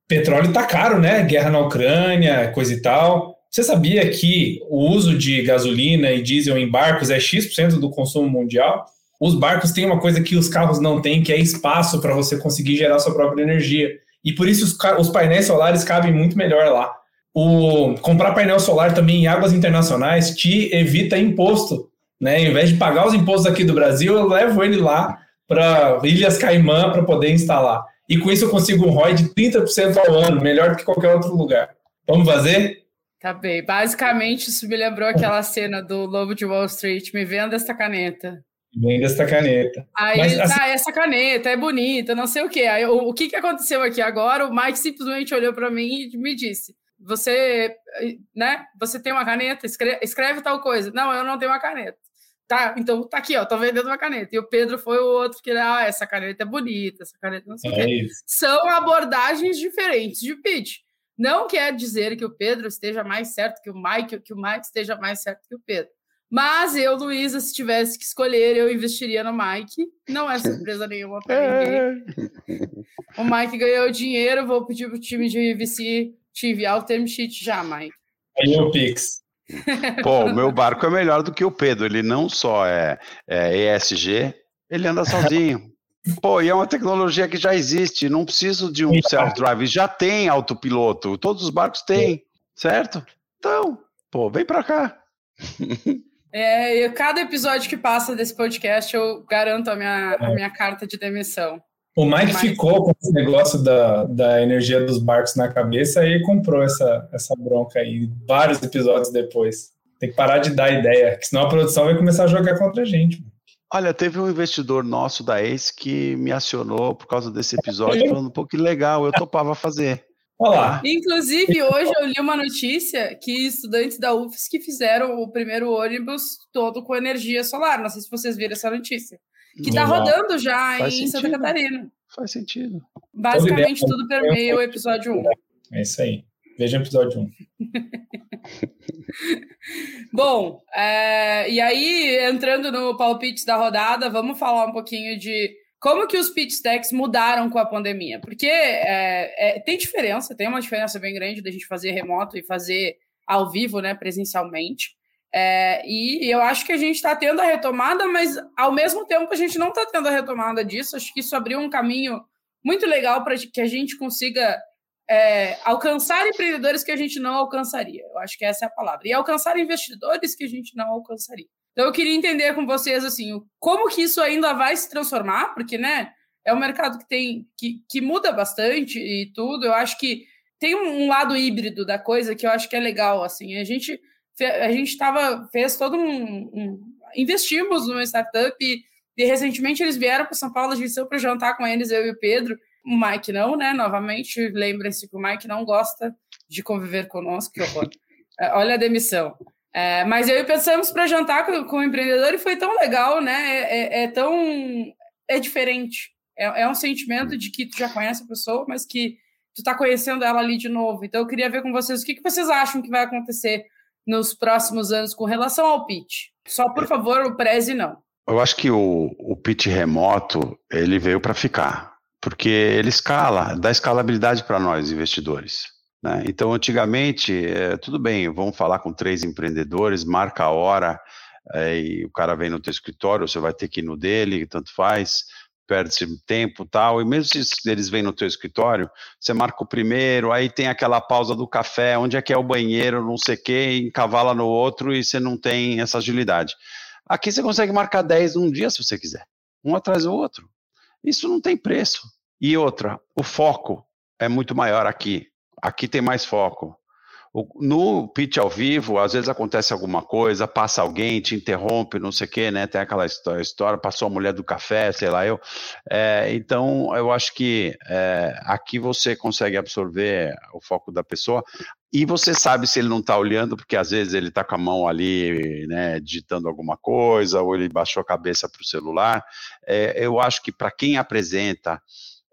Petróleo tá caro, né? Guerra na Ucrânia, coisa e tal. Você sabia que o uso de gasolina e diesel em barcos é X% do consumo mundial? Os barcos têm uma coisa que os carros não têm, que é espaço para você conseguir gerar sua própria energia. E por isso os, os painéis solares cabem muito melhor lá. O comprar painel solar também em águas internacionais te evita imposto, né? Em vez de pagar os impostos aqui do Brasil, eu levo ele lá para Ilhas Caimã para poder instalar. E com isso eu consigo um ROI de 30% ao ano, melhor do que qualquer outro lugar. Vamos fazer? Tá bem. Basicamente, isso me lembrou aquela cena do Lobo de Wall Street. Me venda esta caneta. Venda esta caneta. Aí, Mas, assim... ah, essa caneta é bonita, não sei o quê. Aí, o, o que, que aconteceu aqui agora? O Mike simplesmente olhou para mim e me disse: Você, né? Você tem uma caneta? Escreve, escreve tal coisa. Não, eu não tenho uma caneta. Tá, então tá aqui, ó, tô vendendo uma caneta. E o Pedro foi o outro que, ah, essa caneta é bonita, essa caneta não sei o é quê. São abordagens diferentes de pitch. Não quer dizer que o Pedro esteja mais certo que o Mike, que o Mike esteja mais certo que o Pedro. Mas eu, Luísa, se tivesse que escolher, eu investiria no Mike. Não é surpresa nenhuma para ninguém. O Mike ganhou dinheiro, vou pedir pro time de VC te enviar o term sheet já, Mike. Aí o Pix. Pô, o meu barco é melhor do que o Pedro. Ele não só é, é ESG, ele anda sozinho. Pô, e é uma tecnologia que já existe, não preciso de um self-drive, já tem autopiloto, todos os barcos têm, certo? Então, pô, vem pra cá. É, cada episódio que passa desse podcast, eu garanto a minha, a minha carta de demissão. O Mike Mas... ficou com esse negócio da, da energia dos barcos na cabeça e comprou essa, essa bronca aí vários episódios depois. Tem que parar de dar ideia, senão a produção vai começar a jogar contra a gente. Olha, teve um investidor nosso da Ace que me acionou por causa desse episódio, falando, pô, que legal, eu topava fazer. Olá. Inclusive, hoje eu li uma notícia que estudantes da UFSC fizeram o primeiro ônibus todo com energia solar. Não sei se vocês viram essa notícia. Que está rodando já Faz em sentido. Santa Catarina. Faz sentido. Basicamente, tudo permeia o episódio 1. É isso aí. Veja o episódio 1. Bom, é, e aí, entrando no palpite da rodada, vamos falar um pouquinho de como que os pitch decks mudaram com a pandemia. Porque é, é, tem diferença, tem uma diferença bem grande da gente fazer remoto e fazer ao vivo, né, presencialmente. É, e eu acho que a gente está tendo a retomada, mas ao mesmo tempo a gente não está tendo a retomada disso. Acho que isso abriu um caminho muito legal para que a gente consiga é, alcançar empreendedores que a gente não alcançaria. Eu acho que essa é a palavra. E alcançar investidores que a gente não alcançaria. Então eu queria entender com vocês assim, como que isso ainda vai se transformar, porque né, é um mercado que tem que, que muda bastante e tudo. Eu acho que tem um lado híbrido da coisa que eu acho que é legal. Assim, a gente a gente estava fez todo um, um investimos numa startup e, e recentemente eles vieram para São Paulo, a gente saiu para jantar com eles, eu e o Pedro. O Mike não, né? Novamente, lembrem-se que o Mike não gosta de conviver conosco, que horror. É, olha a demissão. É, mas eu pensamos para jantar com, com, o empreendedor e foi tão legal, né? É, é, é tão. É diferente. É, é, um sentimento de que tu já conhece a pessoa, mas que tu está conhecendo ela ali de novo. Então eu queria ver com vocês o que, que vocês acham que vai acontecer nos próximos anos com relação ao pitch. Só, por favor, o preze não. Eu acho que o, o pitch remoto ele veio para ficar porque ele escala, dá escalabilidade para nós, investidores. Né? Então, antigamente, é, tudo bem, vamos falar com três empreendedores, marca a hora, é, e o cara vem no teu escritório, você vai ter que ir no dele, tanto faz, perde-se tempo tal, e mesmo se eles vêm no teu escritório, você marca o primeiro, aí tem aquela pausa do café, onde é que é o banheiro, não sei o que, encavala no outro e você não tem essa agilidade. Aqui você consegue marcar 10 num dia se você quiser, um atrás do outro. Isso não tem preço. E outra, o foco é muito maior aqui. Aqui tem mais foco. No pitch ao vivo, às vezes acontece alguma coisa, passa alguém, te interrompe, não sei o quê, né? Tem aquela história, passou a mulher do café, sei lá eu. É, então, eu acho que é, aqui você consegue absorver o foco da pessoa e você sabe se ele não está olhando, porque às vezes ele está com a mão ali, né, digitando alguma coisa, ou ele baixou a cabeça para o celular. É, eu acho que para quem apresenta,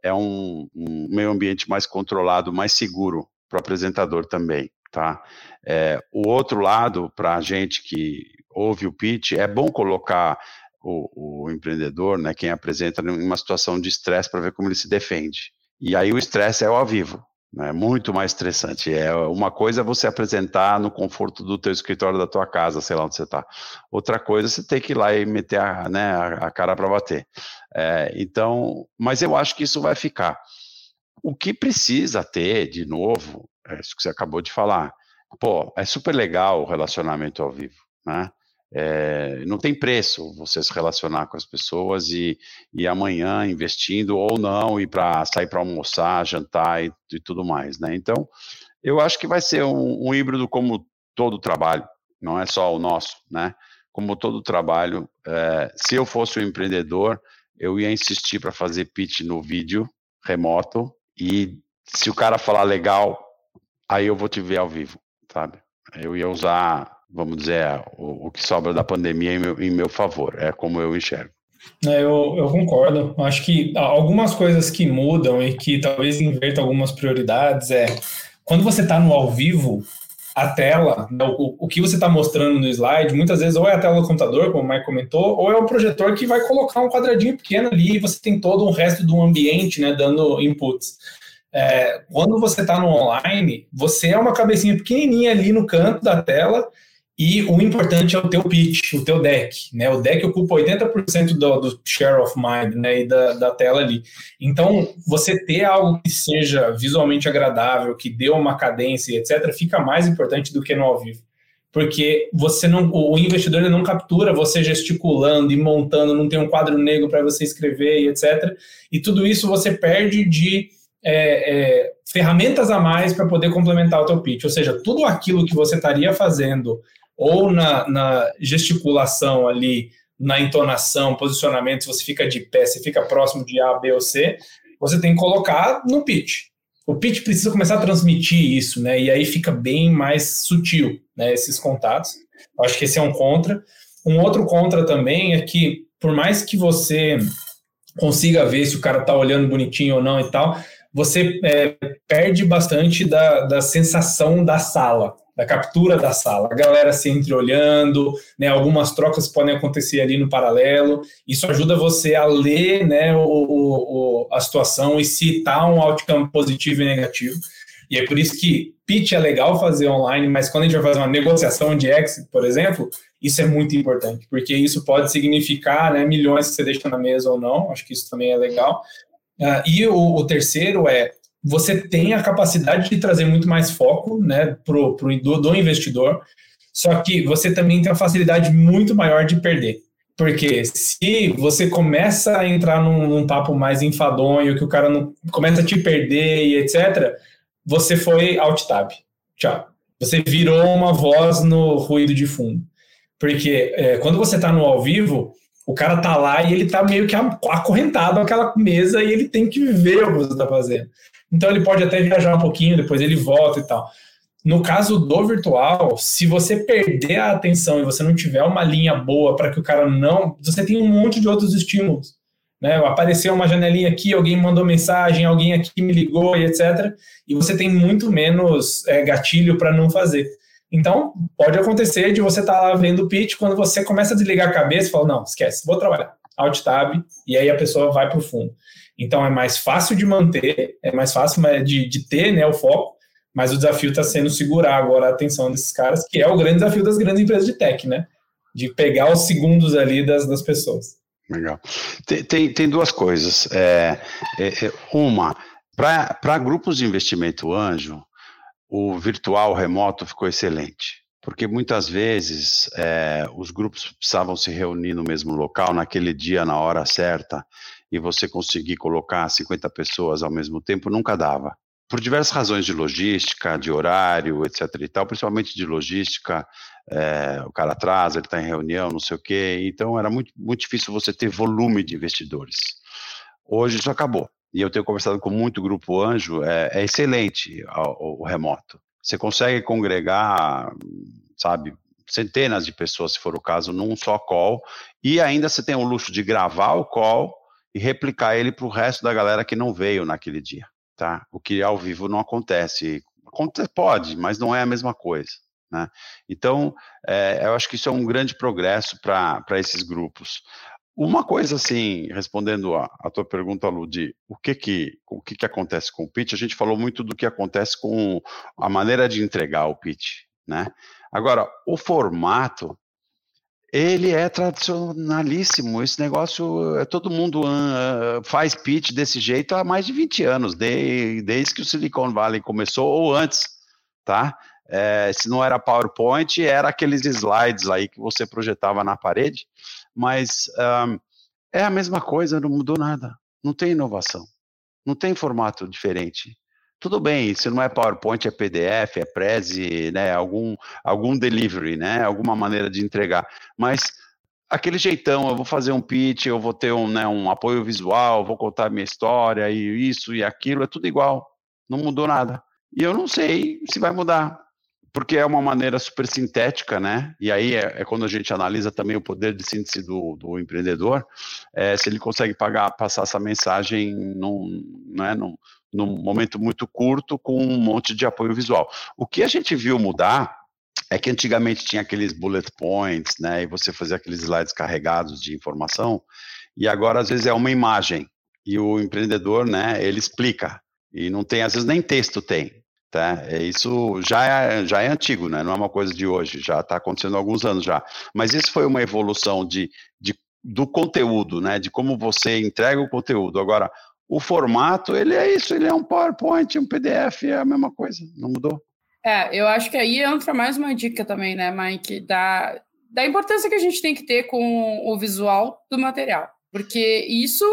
é um, um meio ambiente mais controlado, mais seguro para o apresentador também. Tá? É, o outro lado, para a gente que ouve o pitch, é bom colocar o, o empreendedor, né, quem apresenta, em uma situação de estresse para ver como ele se defende. E aí o estresse é ao vivo, né, muito mais estressante. É uma coisa é você apresentar no conforto do teu escritório da tua casa, sei lá onde você está. Outra coisa é você ter que ir lá e meter a, né, a cara para bater. É, então, mas eu acho que isso vai ficar. O que precisa ter, de novo, é isso que você acabou de falar. Pô, é super legal o relacionamento ao vivo, né? É, não tem preço você se relacionar com as pessoas e, e amanhã investindo ou não, ir para sair para almoçar, jantar e, e, tudo mais, né? Então, eu acho que vai ser um, um híbrido como todo trabalho, não é só o nosso, né? Como todo trabalho, é, se eu fosse um empreendedor, eu ia insistir para fazer pitch no vídeo remoto e se o cara falar legal, aí eu vou te ver ao vivo, sabe? Eu ia usar, vamos dizer, o, o que sobra da pandemia em meu, em meu favor, é como eu enxergo. É, eu, eu concordo. Acho que algumas coisas que mudam e que talvez invertam algumas prioridades é quando você está no ao vivo, a tela, né, o, o que você está mostrando no slide, muitas vezes ou é a tela do computador, como o Mike comentou, ou é o projetor que vai colocar um quadradinho pequeno ali e você tem todo o resto do ambiente né, dando inputs. É, quando você está no online, você é uma cabecinha pequenininha ali no canto da tela e o importante é o teu pitch, o teu deck, né? O deck ocupa 80% do, do share of mind, né? E da, da tela ali. Então, você ter algo que seja visualmente agradável, que dê uma cadência, etc., fica mais importante do que no ao vivo. Porque você não, o investidor não captura você gesticulando e montando, não tem um quadro negro para você escrever e etc. E tudo isso você perde de é, é, ferramentas a mais para poder complementar o teu pitch. Ou seja, tudo aquilo que você estaria fazendo ou na, na gesticulação ali, na entonação, posicionamento, se você fica de pé, se fica próximo de A, B ou C, você tem que colocar no pitch. O pitch precisa começar a transmitir isso, né? E aí fica bem mais sutil, né? Esses contatos. Acho que esse é um contra. Um outro contra também é que, por mais que você consiga ver se o cara tá olhando bonitinho ou não e tal, você é, perde bastante da, da sensação da sala da captura da sala, a galera se entreolhando, né, algumas trocas podem acontecer ali no paralelo, isso ajuda você a ler né, o, o, a situação e citar um outcome positivo e negativo, e é por isso que pitch é legal fazer online, mas quando a gente vai fazer uma negociação de exit, por exemplo, isso é muito importante, porque isso pode significar né, milhões que você deixa na mesa ou não, acho que isso também é legal. Uh, e o, o terceiro é você tem a capacidade de trazer muito mais foco né, pro, pro, do, do investidor, só que você também tem a facilidade muito maior de perder. Porque se você começa a entrar num, num, papo mais enfadonho, que o cara não começa a te perder e etc., você foi alt tab. Tchau. Você virou uma voz no ruído de fundo. Porque é, quando você está no ao vivo, o cara tá lá e ele tá meio que acorrentado àquela mesa e ele tem que ver o que você está fazendo. Então ele pode até viajar um pouquinho, depois ele volta e tal. No caso do virtual, se você perder a atenção e você não tiver uma linha boa para que o cara não. Você tem um monte de outros estímulos. Né? Apareceu uma janelinha aqui, alguém mandou mensagem, alguém aqui me ligou e etc. E você tem muito menos é, gatilho para não fazer. Então, pode acontecer de você estar tá lá vendo o pitch, quando você começa a desligar a cabeça fala: não, esquece, vou trabalhar. Alt Tab, e aí a pessoa vai para o fundo. Então é mais fácil de manter, é mais fácil de, de ter né, o foco, mas o desafio está sendo segurar agora a atenção desses caras, que é o grande desafio das grandes empresas de tech, né? De pegar os segundos ali das, das pessoas. Legal. Tem, tem, tem duas coisas. É, é, é uma, para grupos de investimento anjo, o virtual remoto ficou excelente. Porque muitas vezes é, os grupos precisavam se reunir no mesmo local, naquele dia, na hora certa, e você conseguir colocar 50 pessoas ao mesmo tempo nunca dava. Por diversas razões de logística, de horário, etc. e tal, principalmente de logística, é, o cara atrasa, ele está em reunião, não sei o quê. Então era muito, muito difícil você ter volume de investidores. Hoje isso acabou. E eu tenho conversado com muito grupo anjo, é, é excelente o, o remoto. Você consegue congregar, sabe, centenas de pessoas, se for o caso, num só call, e ainda você tem o luxo de gravar o call e replicar ele para o resto da galera que não veio naquele dia, tá? O que ao vivo não acontece. Pode, mas não é a mesma coisa. Né? Então, é, eu acho que isso é um grande progresso para esses grupos. Uma coisa assim, respondendo a, a tua pergunta, Lu, de o que que, o que que acontece com o pitch, a gente falou muito do que acontece com a maneira de entregar o pitch, né? Agora, o formato, ele é tradicionalíssimo. Esse negócio, é todo mundo uh, faz pitch desse jeito há mais de 20 anos, de, desde que o Silicon Valley começou, ou antes, tá? É, se não era PowerPoint, era aqueles slides aí que você projetava na parede, mas um, é a mesma coisa, não mudou nada. Não tem inovação, não tem formato diferente. Tudo bem, se não é PowerPoint, é PDF, é Prezi, né, algum, algum delivery, né, alguma maneira de entregar. Mas aquele jeitão, eu vou fazer um pitch, eu vou ter um, né, um apoio visual, vou contar minha história, e isso e aquilo, é tudo igual. Não mudou nada. E eu não sei se vai mudar porque é uma maneira super sintética, né? E aí é, é, quando a gente analisa também o poder de síntese do, do empreendedor, é, se ele consegue pagar, passar essa mensagem num, né, num, num momento muito curto com um monte de apoio visual. O que a gente viu mudar é que antigamente tinha aqueles bullet points, né, e você fazia aqueles slides carregados de informação, e agora às vezes é uma imagem e o empreendedor, né, ele explica e não tem às vezes nem texto tem, tá? É, isso já é, já é antigo, né? Não é uma coisa de hoje, já está acontecendo há alguns anos já. Mas isso foi uma evolução de, de do conteúdo, né? De como você entrega o conteúdo. Agora, o formato, ele é isso, ele é um PowerPoint, um PDF, é a mesma coisa, não mudou. É, eu acho que aí entra mais uma dica também, né, Mike, da, da importância que a gente tem que ter com o visual do material. Porque isso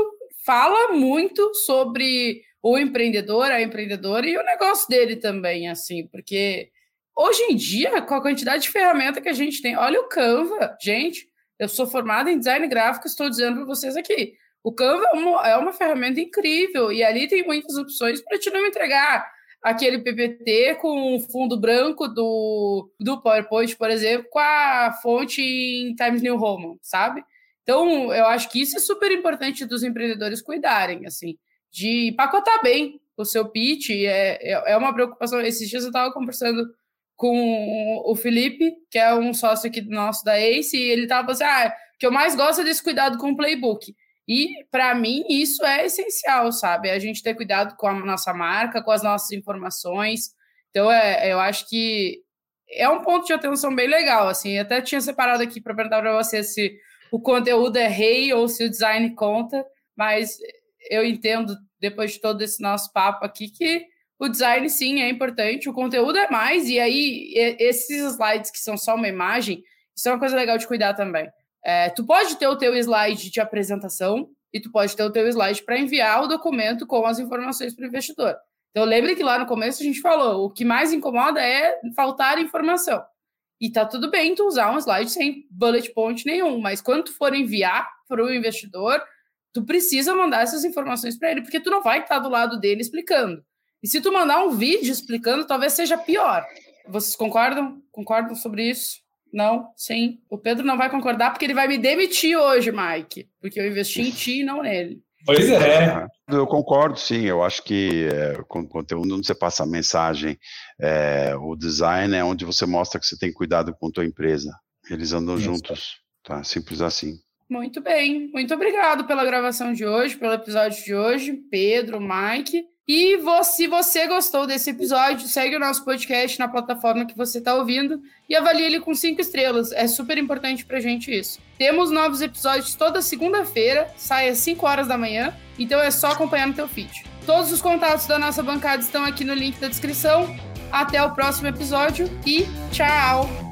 fala muito sobre o empreendedor, a empreendedora e o negócio dele também, assim, porque hoje em dia, com a quantidade de ferramenta que a gente tem, olha o Canva, gente, eu sou formada em design gráfico, estou dizendo para vocês aqui. O Canva é uma, é uma ferramenta incrível e ali tem muitas opções para te não entregar aquele PPT com o fundo branco do, do PowerPoint, por exemplo, com a fonte em Times New Roman, sabe? Então, eu acho que isso é super importante dos empreendedores cuidarem, assim, de pacotar bem o seu pitch. É, é, é uma preocupação. Esses dias eu estava conversando com o Felipe, que é um sócio aqui nosso da Ace, e ele estava assim: ah, o que eu mais gosto é desse cuidado com o playbook. E, para mim, isso é essencial, sabe? A gente ter cuidado com a nossa marca, com as nossas informações. Então, é, eu acho que é um ponto de atenção bem legal, assim. Eu até tinha separado aqui para perguntar para você se o conteúdo é rei ou se o design conta, mas eu entendo, depois de todo esse nosso papo aqui, que o design, sim, é importante, o conteúdo é mais, e aí esses slides que são só uma imagem, isso é uma coisa legal de cuidar também. É, tu pode ter o teu slide de apresentação e tu pode ter o teu slide para enviar o documento com as informações para o investidor. Então lembre que lá no começo a gente falou, o que mais incomoda é faltar informação. E tá tudo bem tu usar um slide sem bullet point nenhum, mas quando tu for enviar para o investidor, tu precisa mandar essas informações para ele, porque tu não vai estar do lado dele explicando. E se tu mandar um vídeo explicando, talvez seja pior. Vocês concordam? Concordam sobre isso? Não, sim. O Pedro não vai concordar porque ele vai me demitir hoje, Mike. Porque eu investi em ti e não nele. Pois é. Eu concordo, sim. Eu acho que é, com conteúdo onde você passa a mensagem, é, o design é onde você mostra que você tem cuidado com a tua empresa. Eles andam Isso. juntos, tá? Simples assim. Muito bem. Muito obrigado pela gravação de hoje, pelo episódio de hoje, Pedro, Mike. E se você gostou desse episódio, segue o nosso podcast na plataforma que você está ouvindo e avalie ele com cinco estrelas. É super importante para gente isso. Temos novos episódios toda segunda-feira, sai às 5 horas da manhã, então é só acompanhar no teu feed. Todos os contatos da nossa bancada estão aqui no link da descrição. Até o próximo episódio e tchau!